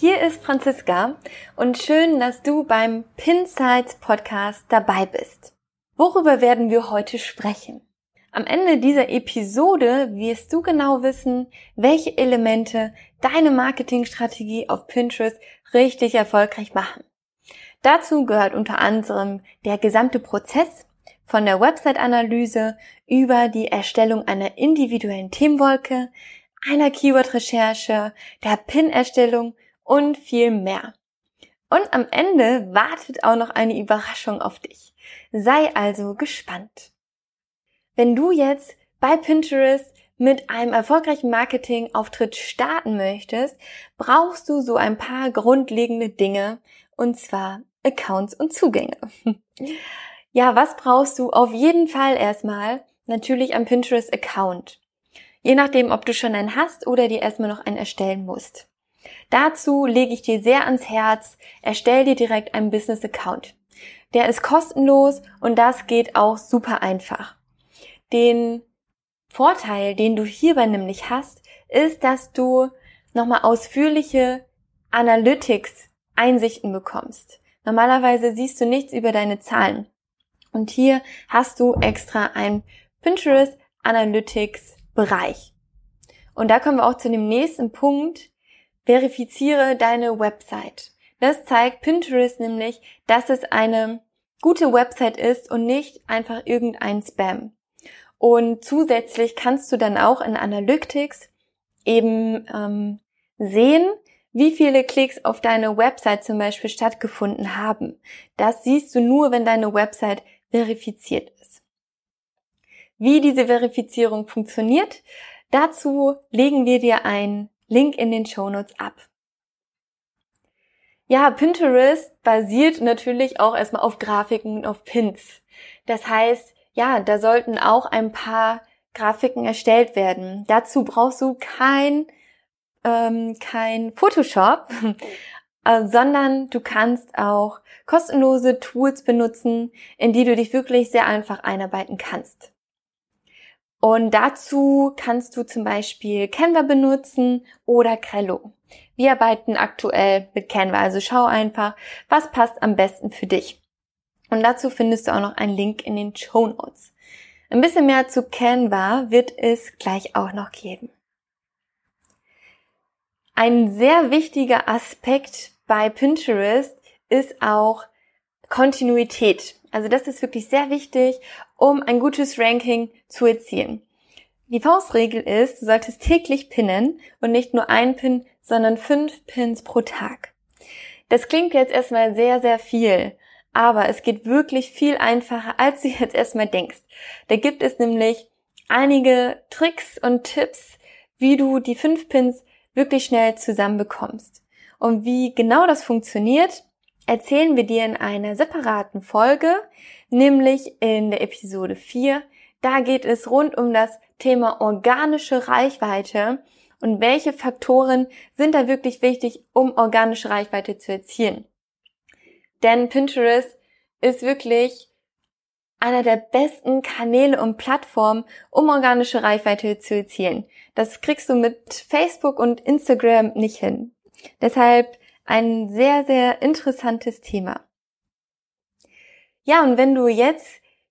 Hier ist Franziska und schön, dass du beim Pinsights Podcast dabei bist. Worüber werden wir heute sprechen? Am Ende dieser Episode wirst du genau wissen, welche Elemente deine Marketingstrategie auf Pinterest richtig erfolgreich machen. Dazu gehört unter anderem der gesamte Prozess von der Website-Analyse über die Erstellung einer individuellen Themenwolke, einer Keyword-Recherche, der Pin-Erstellung und viel mehr. Und am Ende wartet auch noch eine Überraschung auf dich. Sei also gespannt. Wenn du jetzt bei Pinterest mit einem erfolgreichen Marketingauftritt starten möchtest, brauchst du so ein paar grundlegende Dinge, und zwar Accounts und Zugänge. ja, was brauchst du auf jeden Fall erstmal? Natürlich ein Pinterest-Account. Je nachdem, ob du schon einen hast oder dir erstmal noch einen erstellen musst. Dazu lege ich dir sehr ans Herz, erstell dir direkt einen Business Account. Der ist kostenlos und das geht auch super einfach. Den Vorteil, den du hierbei nämlich hast, ist, dass du nochmal ausführliche Analytics Einsichten bekommst. Normalerweise siehst du nichts über deine Zahlen. Und hier hast du extra ein Pinterest Analytics Bereich. Und da kommen wir auch zu dem nächsten Punkt, verifiziere deine Website. Das zeigt Pinterest nämlich, dass es eine gute Website ist und nicht einfach irgendein Spam. Und zusätzlich kannst du dann auch in Analytics eben ähm, sehen, wie viele Klicks auf deine Website zum Beispiel stattgefunden haben. Das siehst du nur, wenn deine Website verifiziert ist. Wie diese Verifizierung funktioniert, dazu legen wir dir ein Link in den Shownotes ab. Ja, Pinterest basiert natürlich auch erstmal auf Grafiken und auf Pins. Das heißt, ja, da sollten auch ein paar Grafiken erstellt werden. Dazu brauchst du kein, ähm, kein Photoshop, äh, sondern du kannst auch kostenlose Tools benutzen, in die du dich wirklich sehr einfach einarbeiten kannst. Und dazu kannst du zum Beispiel Canva benutzen oder Crello. Wir arbeiten aktuell mit Canva, also schau einfach, was passt am besten für dich. Und dazu findest du auch noch einen Link in den Show Notes. Ein bisschen mehr zu Canva wird es gleich auch noch geben. Ein sehr wichtiger Aspekt bei Pinterest ist auch Kontinuität. Also das ist wirklich sehr wichtig, um ein gutes Ranking zu erzielen. Die Faustregel ist, du solltest täglich pinnen und nicht nur ein Pin, sondern fünf Pins pro Tag. Das klingt jetzt erstmal sehr, sehr viel, aber es geht wirklich viel einfacher, als du jetzt erstmal denkst. Da gibt es nämlich einige Tricks und Tipps, wie du die fünf Pins wirklich schnell zusammenbekommst. Und wie genau das funktioniert, erzählen wir dir in einer separaten Folge, nämlich in der Episode 4. Da geht es rund um das Thema organische Reichweite und welche Faktoren sind da wirklich wichtig, um organische Reichweite zu erzielen. Denn Pinterest ist wirklich einer der besten Kanäle und Plattformen, um organische Reichweite zu erzielen. Das kriegst du mit Facebook und Instagram nicht hin. Deshalb ein sehr, sehr interessantes Thema. Ja, und wenn du jetzt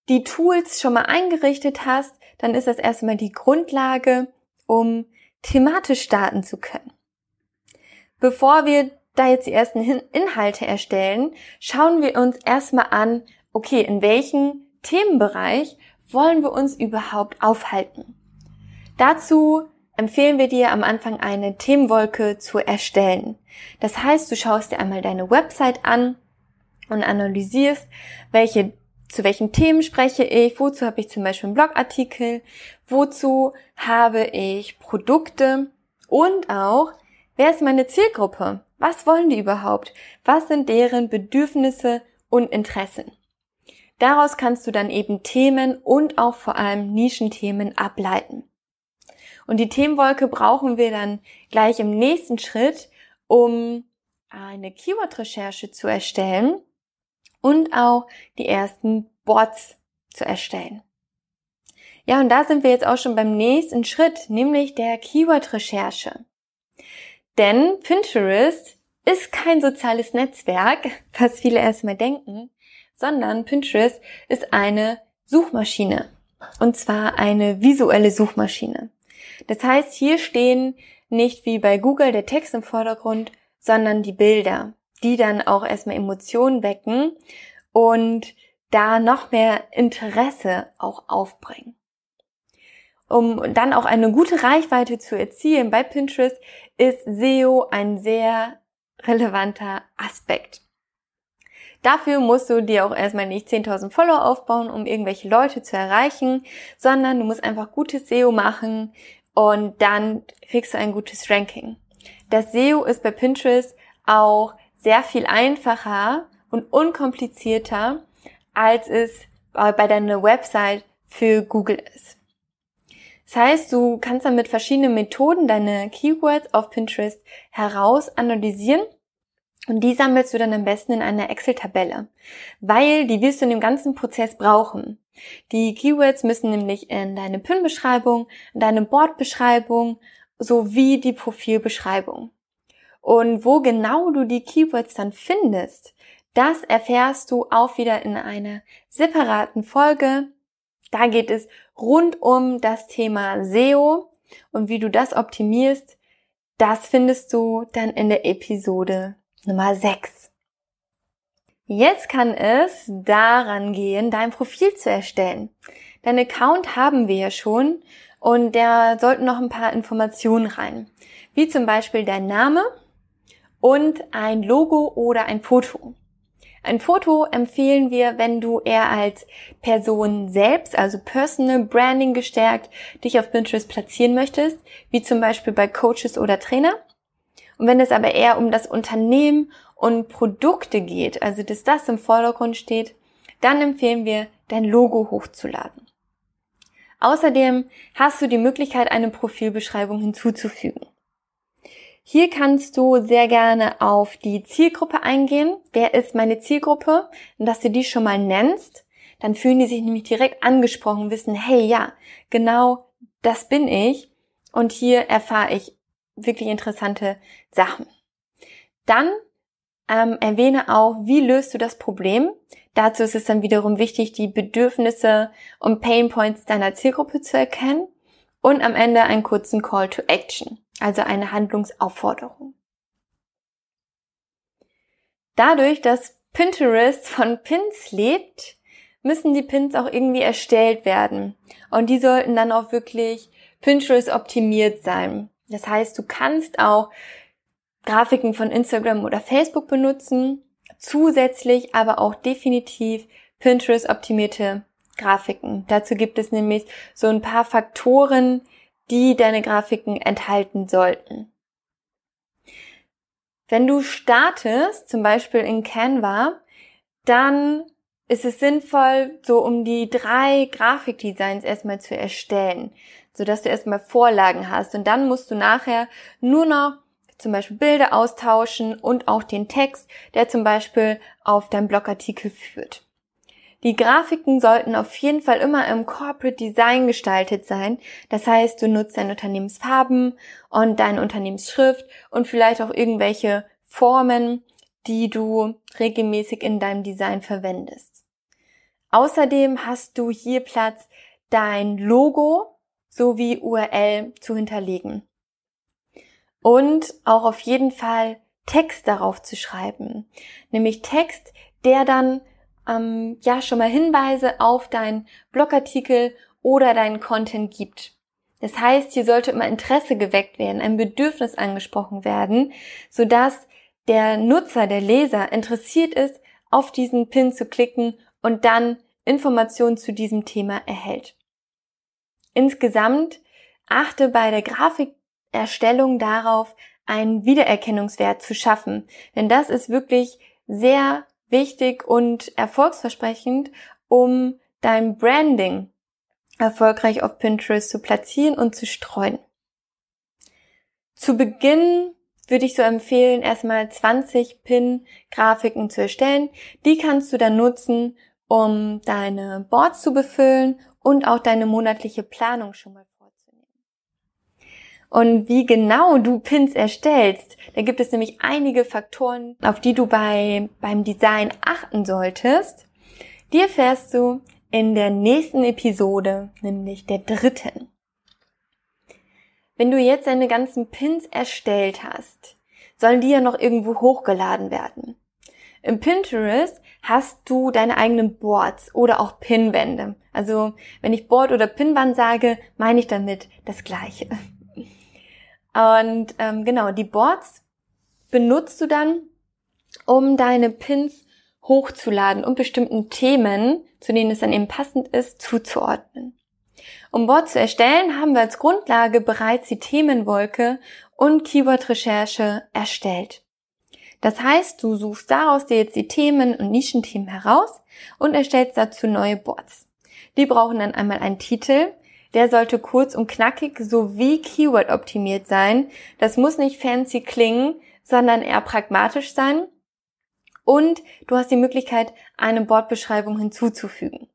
die Tools schon mal eingerichtet hast, dann ist das erstmal die Grundlage, um thematisch starten zu können. Bevor wir da jetzt die ersten Inhalte erstellen, schauen wir uns erstmal an, okay, in welchem Themenbereich wollen wir uns überhaupt aufhalten. Dazu empfehlen wir dir am Anfang eine Themenwolke zu erstellen. Das heißt, du schaust dir einmal deine Website an und analysierst, welche zu welchen Themen spreche ich, wozu habe ich zum Beispiel einen Blogartikel, wozu habe ich Produkte und auch, wer ist meine Zielgruppe? Was wollen die überhaupt? Was sind deren Bedürfnisse und Interessen? Daraus kannst du dann eben Themen und auch vor allem Nischenthemen ableiten. Und die Themenwolke brauchen wir dann gleich im nächsten Schritt, um eine Keyword-Recherche zu erstellen und auch die ersten Bots zu erstellen. Ja, und da sind wir jetzt auch schon beim nächsten Schritt, nämlich der Keyword-Recherche. Denn Pinterest ist kein soziales Netzwerk, was viele erstmal denken, sondern Pinterest ist eine Suchmaschine. Und zwar eine visuelle Suchmaschine. Das heißt, hier stehen nicht wie bei Google der Text im Vordergrund, sondern die Bilder, die dann auch erstmal Emotionen wecken und da noch mehr Interesse auch aufbringen. Um dann auch eine gute Reichweite zu erzielen bei Pinterest, ist SEO ein sehr relevanter Aspekt. Dafür musst du dir auch erstmal nicht 10.000 Follower aufbauen, um irgendwelche Leute zu erreichen, sondern du musst einfach gutes SEO machen und dann kriegst du ein gutes Ranking. Das SEO ist bei Pinterest auch sehr viel einfacher und unkomplizierter, als es bei deiner Website für Google ist. Das heißt, du kannst dann mit verschiedenen Methoden deine Keywords auf Pinterest heraus analysieren und die sammelst du dann am besten in einer Excel-Tabelle, weil die wirst du in dem ganzen Prozess brauchen. Die Keywords müssen nämlich in deine Pin-Beschreibung, in deine Board-Beschreibung sowie die Profilbeschreibung. Und wo genau du die Keywords dann findest, das erfährst du auch wieder in einer separaten Folge. Da geht es rund um das Thema SEO und wie du das optimierst. Das findest du dann in der Episode Nummer 6. Jetzt kann es daran gehen, dein Profil zu erstellen. Dein Account haben wir ja schon und da sollten noch ein paar Informationen rein. Wie zum Beispiel dein Name und ein Logo oder ein Foto. Ein Foto empfehlen wir, wenn du eher als Person selbst, also Personal Branding gestärkt, dich auf Pinterest platzieren möchtest, wie zum Beispiel bei Coaches oder Trainer. Und wenn es aber eher um das Unternehmen und Produkte geht, also dass das im Vordergrund steht, dann empfehlen wir, dein Logo hochzuladen. Außerdem hast du die Möglichkeit, eine Profilbeschreibung hinzuzufügen. Hier kannst du sehr gerne auf die Zielgruppe eingehen. Wer ist meine Zielgruppe? Und dass du die schon mal nennst, dann fühlen die sich nämlich direkt angesprochen, wissen, hey, ja, genau das bin ich. Und hier erfahre ich wirklich interessante Sachen. Dann ähm, erwähne auch, wie löst du das Problem. Dazu ist es dann wiederum wichtig, die Bedürfnisse und Pain Points deiner Zielgruppe zu erkennen und am Ende einen kurzen Call to Action, also eine Handlungsaufforderung. Dadurch, dass Pinterest von Pins lebt, müssen die Pins auch irgendwie erstellt werden. Und die sollten dann auch wirklich Pinterest optimiert sein. Das heißt, du kannst auch Grafiken von Instagram oder Facebook benutzen, zusätzlich aber auch definitiv Pinterest optimierte Grafiken. Dazu gibt es nämlich so ein paar Faktoren, die deine Grafiken enthalten sollten. Wenn du startest, zum Beispiel in Canva, dann ist es sinnvoll, so um die drei Grafikdesigns erstmal zu erstellen sodass du erstmal Vorlagen hast. Und dann musst du nachher nur noch zum Beispiel Bilder austauschen und auch den Text, der zum Beispiel auf deinem Blogartikel führt. Die Grafiken sollten auf jeden Fall immer im Corporate Design gestaltet sein. Das heißt, du nutzt deine Unternehmensfarben und deine Unternehmensschrift und vielleicht auch irgendwelche Formen, die du regelmäßig in deinem Design verwendest. Außerdem hast du hier Platz, dein Logo sowie URL zu hinterlegen. Und auch auf jeden Fall Text darauf zu schreiben. Nämlich Text, der dann ähm, ja schon mal Hinweise auf deinen Blogartikel oder deinen Content gibt. Das heißt, hier sollte immer Interesse geweckt werden, ein Bedürfnis angesprochen werden, sodass der Nutzer, der Leser interessiert ist, auf diesen Pin zu klicken und dann Informationen zu diesem Thema erhält. Insgesamt achte bei der Grafikerstellung darauf, einen Wiedererkennungswert zu schaffen. Denn das ist wirklich sehr wichtig und erfolgsversprechend um dein Branding erfolgreich auf Pinterest zu platzieren und zu streuen. Zu Beginn würde ich so empfehlen, erstmal 20 Pin-Grafiken zu erstellen. Die kannst du dann nutzen, um deine Boards zu befüllen und auch deine monatliche Planung schon mal vorzunehmen. Und wie genau du Pins erstellst, da gibt es nämlich einige Faktoren, auf die du bei, beim Design achten solltest. Die erfährst du in der nächsten Episode, nämlich der dritten. Wenn du jetzt deine ganzen Pins erstellt hast, sollen die ja noch irgendwo hochgeladen werden. Im Pinterest hast du deine eigenen Boards oder auch Pinwände. Also wenn ich Board oder Pinwand sage, meine ich damit das Gleiche. Und ähm, genau, die Boards benutzt du dann, um deine Pins hochzuladen und bestimmten Themen, zu denen es dann eben passend ist, zuzuordnen. Um Board zu erstellen, haben wir als Grundlage bereits die Themenwolke und Keyword-Recherche erstellt. Das heißt, du suchst daraus dir jetzt die Themen und Nischenthemen heraus und erstellst dazu neue Boards. Die brauchen dann einmal einen Titel, der sollte kurz und knackig sowie Keyword optimiert sein. Das muss nicht fancy klingen, sondern eher pragmatisch sein. Und du hast die Möglichkeit, eine Bordbeschreibung hinzuzufügen.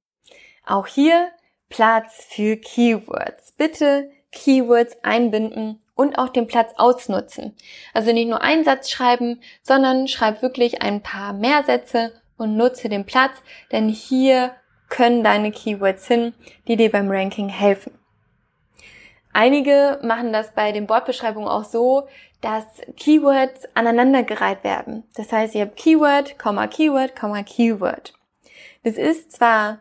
Auch hier Platz für Keywords. Bitte Keywords einbinden und auch den Platz ausnutzen. Also nicht nur einen Satz schreiben, sondern schreib wirklich ein paar mehr Sätze und nutze den Platz, denn hier können deine Keywords hin, die dir beim Ranking helfen. Einige machen das bei den Bordbeschreibungen auch so, dass Keywords aneinandergereiht werden. Das heißt, ihr habt Keyword, Keyword, Keyword. Das ist zwar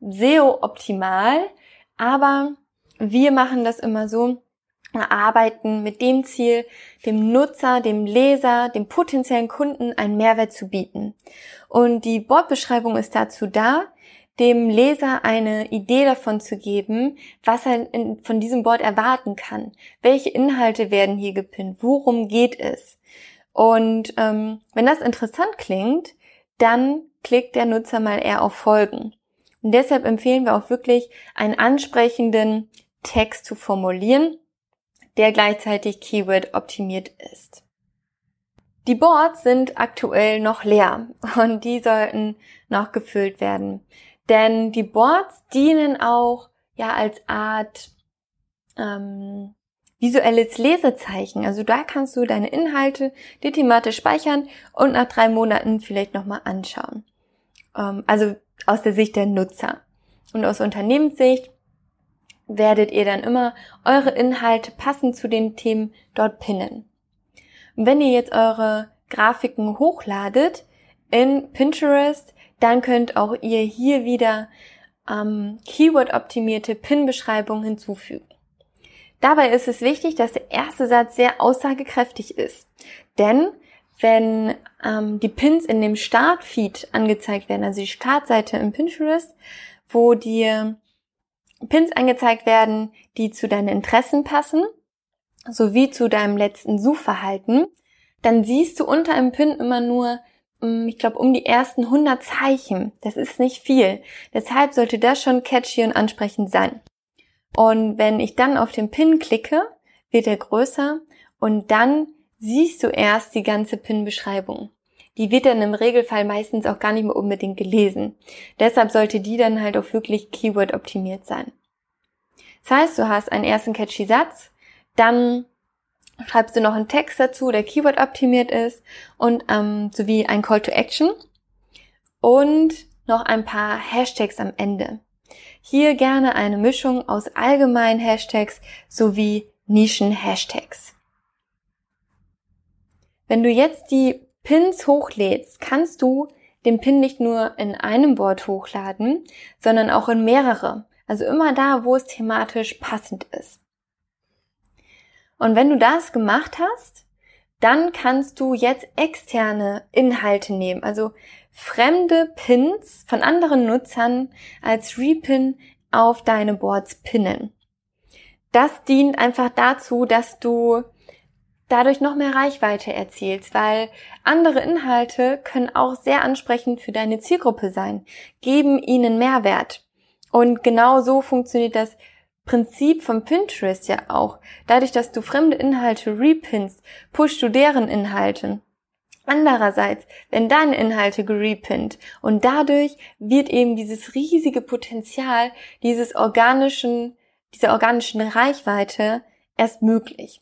SEO-optimal, aber wir machen das immer so, arbeiten mit dem Ziel, dem Nutzer, dem Leser, dem potenziellen Kunden einen Mehrwert zu bieten. Und die Bordbeschreibung ist dazu da, dem Leser eine Idee davon zu geben, was er von diesem Board erwarten kann. Welche Inhalte werden hier gepinnt? Worum geht es? Und ähm, wenn das interessant klingt, dann klickt der Nutzer mal eher auf Folgen. Und deshalb empfehlen wir auch wirklich, einen ansprechenden Text zu formulieren, der gleichzeitig Keyword optimiert ist. Die Boards sind aktuell noch leer und die sollten noch gefüllt werden. Denn die Boards dienen auch ja als Art ähm, visuelles Lesezeichen. Also da kannst du deine Inhalte, die thematisch speichern und nach drei Monaten vielleicht nochmal anschauen. Ähm, also aus der Sicht der Nutzer. Und aus Unternehmenssicht werdet ihr dann immer eure Inhalte passend zu den Themen dort pinnen. Und wenn ihr jetzt eure Grafiken hochladet in Pinterest, dann könnt auch ihr hier wieder ähm, Keyword-optimierte Pin-Beschreibungen hinzufügen. Dabei ist es wichtig, dass der erste Satz sehr aussagekräftig ist. Denn wenn ähm, die Pins in dem Startfeed angezeigt werden, also die Startseite im Pinterest, wo dir Pins angezeigt werden, die zu deinen Interessen passen, sowie zu deinem letzten Suchverhalten, dann siehst du unter einem Pin immer nur, mm, ich glaube, um die ersten 100 Zeichen. Das ist nicht viel. Deshalb sollte das schon catchy und ansprechend sein. Und wenn ich dann auf den Pin klicke, wird er größer und dann siehst du erst die ganze Pin-Beschreibung. Die wird dann im Regelfall meistens auch gar nicht mehr unbedingt gelesen. Deshalb sollte die dann halt auch wirklich Keyword optimiert sein. Das heißt, du hast einen ersten catchy Satz, dann schreibst du noch einen Text dazu, der Keyword optimiert ist und ähm, sowie ein Call to Action und noch ein paar Hashtags am Ende. Hier gerne eine Mischung aus allgemeinen Hashtags sowie Nischen-Hashtags. Wenn du jetzt die Pins hochlädst, kannst du den Pin nicht nur in einem Board hochladen, sondern auch in mehrere. Also immer da, wo es thematisch passend ist. Und wenn du das gemacht hast, dann kannst du jetzt externe Inhalte nehmen, also fremde Pins von anderen Nutzern als Repin auf deine Boards pinnen. Das dient einfach dazu, dass du dadurch noch mehr Reichweite erzielst, weil andere Inhalte können auch sehr ansprechend für deine Zielgruppe sein, geben ihnen Mehrwert. Und genau so funktioniert das Prinzip von Pinterest ja auch. Dadurch, dass du fremde Inhalte repinst, pushst du deren Inhalte. Andererseits werden deine Inhalte gerepinnt und dadurch wird eben dieses riesige Potenzial dieses organischen, dieser organischen Reichweite erst möglich.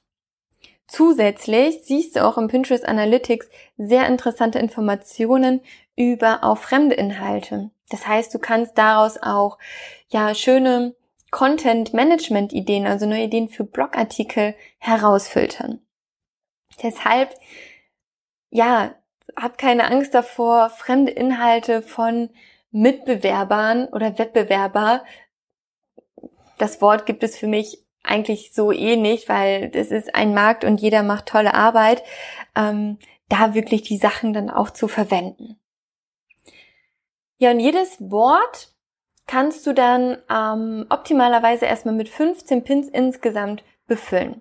Zusätzlich siehst du auch im Pinterest Analytics sehr interessante Informationen über auch fremde Inhalte. Das heißt, du kannst daraus auch ja schöne Content Management Ideen, also neue Ideen für Blogartikel herausfiltern. Deshalb ja, hab keine Angst davor, fremde Inhalte von Mitbewerbern oder Wettbewerber. Das Wort gibt es für mich eigentlich so eh nicht, weil es ist ein Markt und jeder macht tolle Arbeit, ähm, da wirklich die Sachen dann auch zu verwenden. Ja, und jedes Wort kannst du dann ähm, optimalerweise erstmal mit 15 Pins insgesamt befüllen.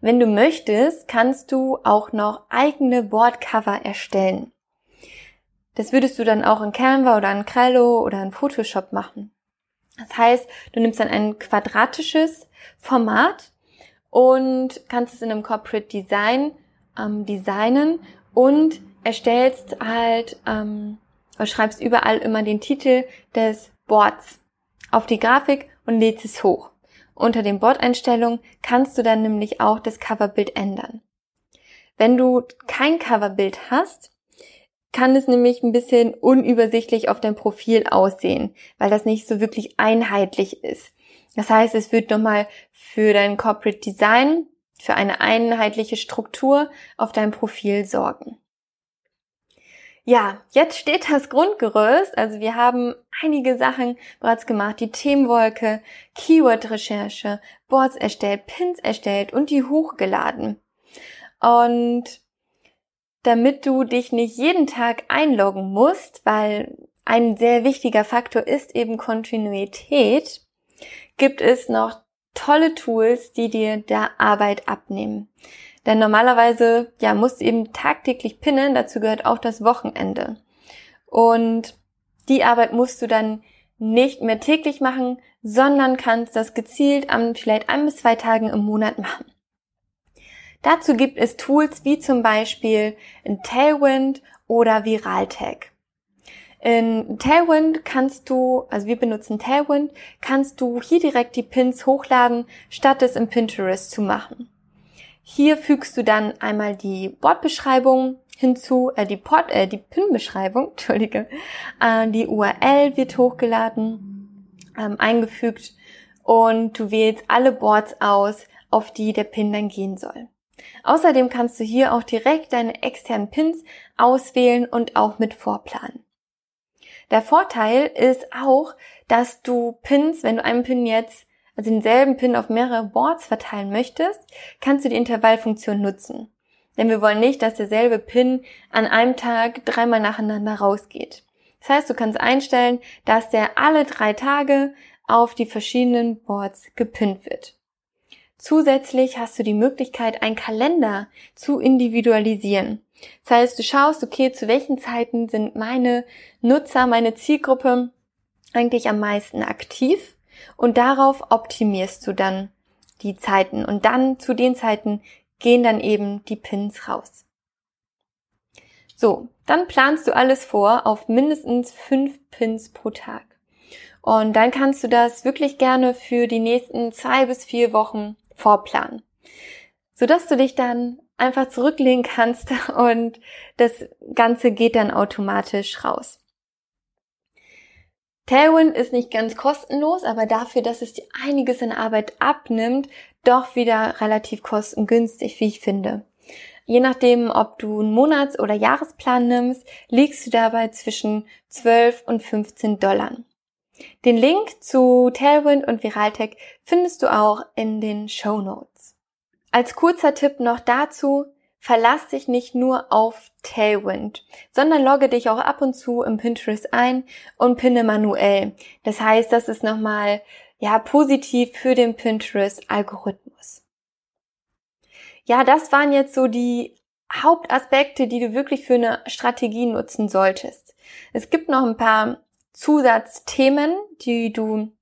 Wenn du möchtest, kannst du auch noch eigene Boardcover erstellen. Das würdest du dann auch in Canva oder in Trello oder in Photoshop machen. Das heißt, du nimmst dann ein quadratisches Format und kannst es in einem Corporate Design ähm, designen und erstellst halt, ähm, oder schreibst überall immer den Titel des Boards auf die Grafik und lädst es hoch. Unter den Bordeinstellungen kannst du dann nämlich auch das Coverbild ändern. Wenn du kein Coverbild hast, kann es nämlich ein bisschen unübersichtlich auf dein Profil aussehen, weil das nicht so wirklich einheitlich ist. Das heißt, es wird nochmal für dein Corporate Design, für eine einheitliche Struktur auf deinem Profil sorgen. Ja, jetzt steht das Grundgerüst. Also wir haben einige Sachen bereits gemacht. Die Themenwolke, Keyword-Recherche, Boards erstellt, Pins erstellt und die hochgeladen. Und damit du dich nicht jeden Tag einloggen musst, weil ein sehr wichtiger Faktor ist eben Kontinuität, gibt es noch tolle Tools, die dir da Arbeit abnehmen. Denn normalerweise, ja, musst du eben tagtäglich pinnen, dazu gehört auch das Wochenende. Und die Arbeit musst du dann nicht mehr täglich machen, sondern kannst das gezielt an vielleicht ein bis zwei Tagen im Monat machen. Dazu gibt es Tools wie zum Beispiel in Tailwind oder ViralTag. In Tailwind kannst du, also wir benutzen Tailwind, kannst du hier direkt die Pins hochladen, statt es im Pinterest zu machen. Hier fügst du dann einmal die Bordbeschreibung hinzu, äh, die Port, äh, die Pin-Beschreibung, entschuldige, äh, die URL wird hochgeladen, ähm, eingefügt und du wählst alle Boards aus, auf die der Pin dann gehen soll. Außerdem kannst du hier auch direkt deine externen Pins auswählen und auch mit vorplanen. Der Vorteil ist auch, dass du Pins, wenn du einen Pin jetzt also denselben Pin auf mehrere Boards verteilen möchtest, kannst du die Intervallfunktion nutzen. Denn wir wollen nicht, dass derselbe Pin an einem Tag dreimal nacheinander rausgeht. Das heißt, du kannst einstellen, dass der alle drei Tage auf die verschiedenen Boards gepinnt wird. Zusätzlich hast du die Möglichkeit, einen Kalender zu individualisieren. Das heißt, du schaust, okay, zu welchen Zeiten sind meine Nutzer, meine Zielgruppe eigentlich am meisten aktiv und darauf optimierst du dann die Zeiten und dann zu den Zeiten gehen dann eben die Pins raus. So, dann planst du alles vor auf mindestens fünf Pins pro Tag. Und dann kannst du das wirklich gerne für die nächsten zwei bis vier Wochen vorplanen. Sodass du dich dann einfach zurücklehnen kannst und das Ganze geht dann automatisch raus. Tailwind ist nicht ganz kostenlos, aber dafür, dass es dir einiges in Arbeit abnimmt, doch wieder relativ kostengünstig, wie ich finde. Je nachdem, ob du einen Monats- oder Jahresplan nimmst, liegst du dabei zwischen 12 und 15 Dollar. Den Link zu Tailwind und Viraltech findest du auch in den Show Notes. Als kurzer Tipp noch dazu, verlass dich nicht nur auf Tailwind, sondern logge dich auch ab und zu im Pinterest ein und pinne manuell. Das heißt, das ist nochmal, ja, positiv für den Pinterest-Algorithmus. ja, das waren jetzt so die Hauptaspekte, die du wirklich für eine Strategie nutzen solltest. Es gibt noch ein paar Zusatzthemen, die du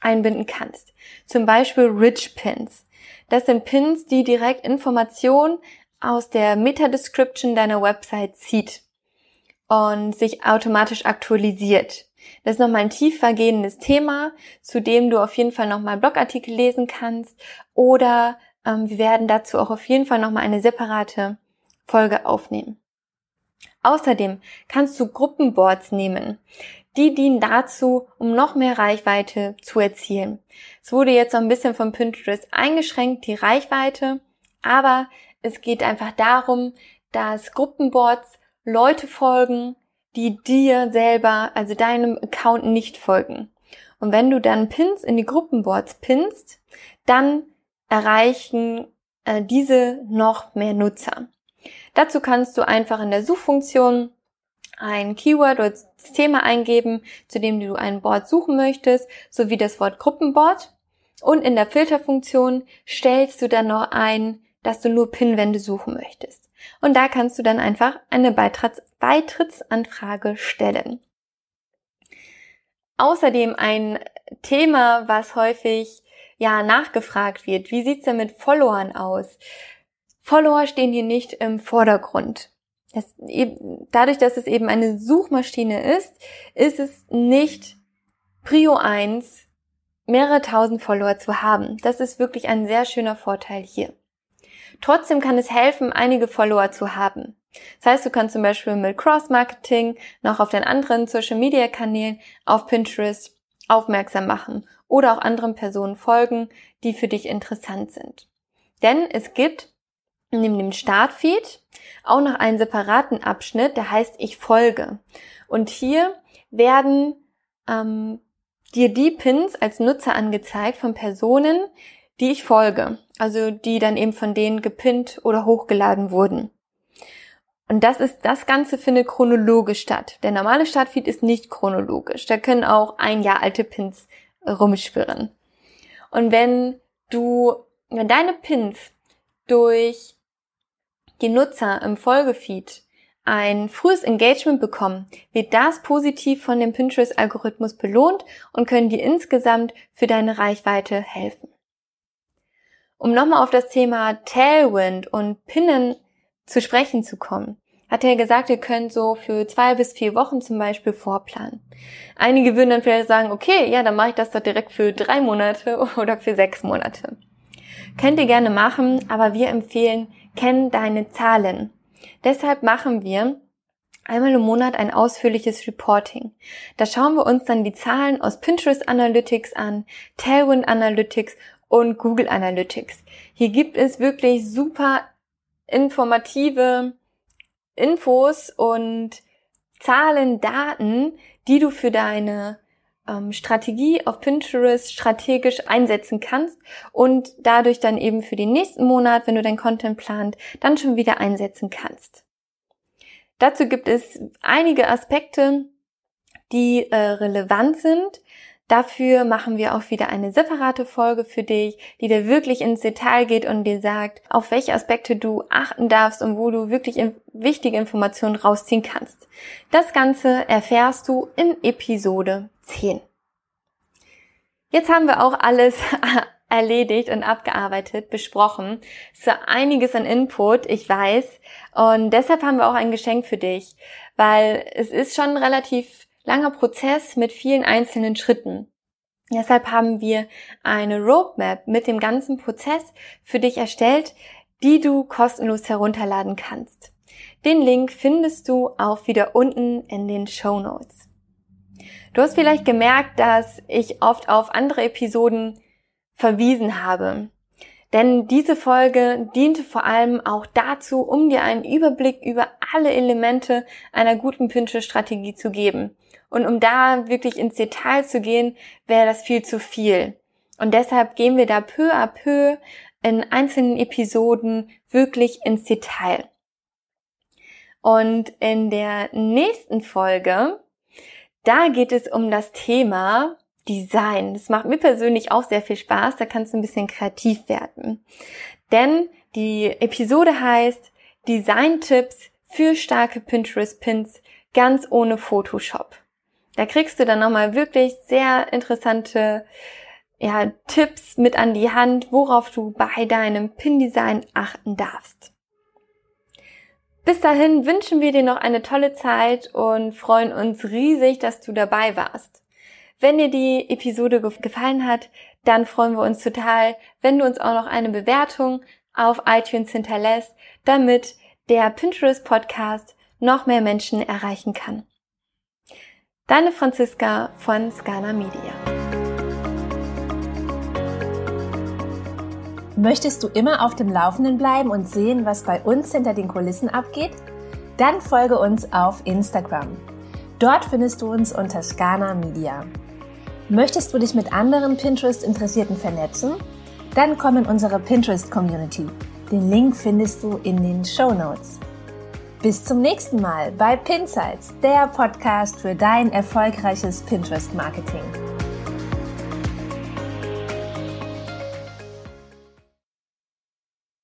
einbinden kannst. Zum Beispiel Rich Pins. Das sind Pins, die direkt Informationen aus der Meta-Description deiner Website zieht und sich automatisch aktualisiert. Das ist nochmal ein tiefergehendes Thema, zu dem du auf jeden Fall nochmal Blogartikel lesen kannst oder ähm, wir werden dazu auch auf jeden Fall nochmal eine separate Folge aufnehmen. Außerdem kannst du Gruppenboards nehmen. Die dienen dazu, um noch mehr Reichweite zu erzielen. Es wurde jetzt so ein bisschen von Pinterest eingeschränkt, die Reichweite, aber es geht einfach darum, dass Gruppenboards Leute folgen, die dir selber, also deinem Account nicht folgen. Und wenn du dann Pins in die Gruppenboards pinst, dann erreichen äh, diese noch mehr Nutzer. Dazu kannst du einfach in der Suchfunktion ein Keyword oder das Thema eingeben, zu dem du ein Board suchen möchtest, sowie das Wort Gruppenboard. Und in der Filterfunktion stellst du dann noch ein, dass du nur Pinwände suchen möchtest. Und da kannst du dann einfach eine Beitritts Beitrittsanfrage stellen. Außerdem ein Thema, was häufig ja nachgefragt wird. Wie sieht's denn mit Followern aus? Follower stehen hier nicht im Vordergrund. Das, dadurch, dass es eben eine Suchmaschine ist, ist es nicht Prio 1, mehrere tausend Follower zu haben. Das ist wirklich ein sehr schöner Vorteil hier. Trotzdem kann es helfen, einige Follower zu haben. Das heißt, du kannst zum Beispiel mit Cross-Marketing noch auf den anderen Social-Media-Kanälen auf Pinterest aufmerksam machen oder auch anderen Personen folgen, die für dich interessant sind. Denn es gibt neben dem Startfeed auch noch einen separaten Abschnitt, der heißt Ich folge. Und hier werden ähm, dir die Pins als Nutzer angezeigt von Personen, die ich folge. Also die dann eben von denen gepinnt oder hochgeladen wurden. Und das ist, das Ganze findet chronologisch statt. Der normale Startfeed ist nicht chronologisch. Da können auch ein Jahr alte Pins rumschwirren. Und wenn du, wenn deine Pins durch die Nutzer im Folgefeed ein frühes Engagement bekommen, wird das positiv von dem Pinterest-Algorithmus belohnt und können dir insgesamt für deine Reichweite helfen. Um nochmal auf das Thema Tailwind und Pinnen zu sprechen zu kommen, hat er gesagt, ihr könnt so für zwei bis vier Wochen zum Beispiel vorplanen. Einige würden dann vielleicht sagen, okay, ja, dann mache ich das doch direkt für drei Monate oder für sechs Monate. Könnt ihr gerne machen, aber wir empfehlen, kenn deine Zahlen. Deshalb machen wir einmal im Monat ein ausführliches Reporting. Da schauen wir uns dann die Zahlen aus Pinterest Analytics an, Tailwind Analytics und Google Analytics. Hier gibt es wirklich super informative Infos und Zahlen, Daten, die du für deine ähm, Strategie auf Pinterest strategisch einsetzen kannst und dadurch dann eben für den nächsten Monat, wenn du dein Content plant, dann schon wieder einsetzen kannst. Dazu gibt es einige Aspekte, die äh, relevant sind Dafür machen wir auch wieder eine separate Folge für dich, die dir wirklich ins Detail geht und dir sagt, auf welche Aspekte du achten darfst und wo du wirklich wichtige Informationen rausziehen kannst. Das Ganze erfährst du in Episode 10. Jetzt haben wir auch alles erledigt und abgearbeitet, besprochen. Es ist einiges an Input, ich weiß. Und deshalb haben wir auch ein Geschenk für dich, weil es ist schon relativ langer Prozess mit vielen einzelnen Schritten. Deshalb haben wir eine Roadmap mit dem ganzen Prozess für dich erstellt, die du kostenlos herunterladen kannst. Den Link findest du auch wieder unten in den Show Notes. Du hast vielleicht gemerkt, dass ich oft auf andere Episoden verwiesen habe. Denn diese Folge diente vor allem auch dazu, um dir einen Überblick über alle Elemente einer guten Pinterest-Strategie zu geben. Und um da wirklich ins Detail zu gehen, wäre das viel zu viel. Und deshalb gehen wir da peu à peu in einzelnen Episoden wirklich ins Detail. Und in der nächsten Folge, da geht es um das Thema Design. Das macht mir persönlich auch sehr viel Spaß. Da kannst du ein bisschen kreativ werden. Denn Die Episode heißt Design-Tipps für starke Pinterest-Pins ganz ohne Photoshop. Da kriegst du dann nochmal wirklich sehr interessante ja, Tipps mit an die Hand, worauf du bei deinem Pin-Design achten darfst. Bis dahin wünschen wir dir noch eine tolle Zeit und freuen uns riesig, dass du dabei warst. Wenn dir die Episode gefallen hat, dann freuen wir uns total, wenn du uns auch noch eine Bewertung auf iTunes hinterlässt, damit der Pinterest Podcast noch mehr Menschen erreichen kann. Deine Franziska von Scana Media. Möchtest du immer auf dem Laufenden bleiben und sehen, was bei uns hinter den Kulissen abgeht? Dann folge uns auf Instagram. Dort findest du uns unter Scana Media. Möchtest du dich mit anderen Pinterest-Interessierten vernetzen? Dann komm in unsere Pinterest-Community. Den Link findest du in den Show Notes. Bis zum nächsten Mal bei Pinsights, der Podcast für dein erfolgreiches Pinterest-Marketing.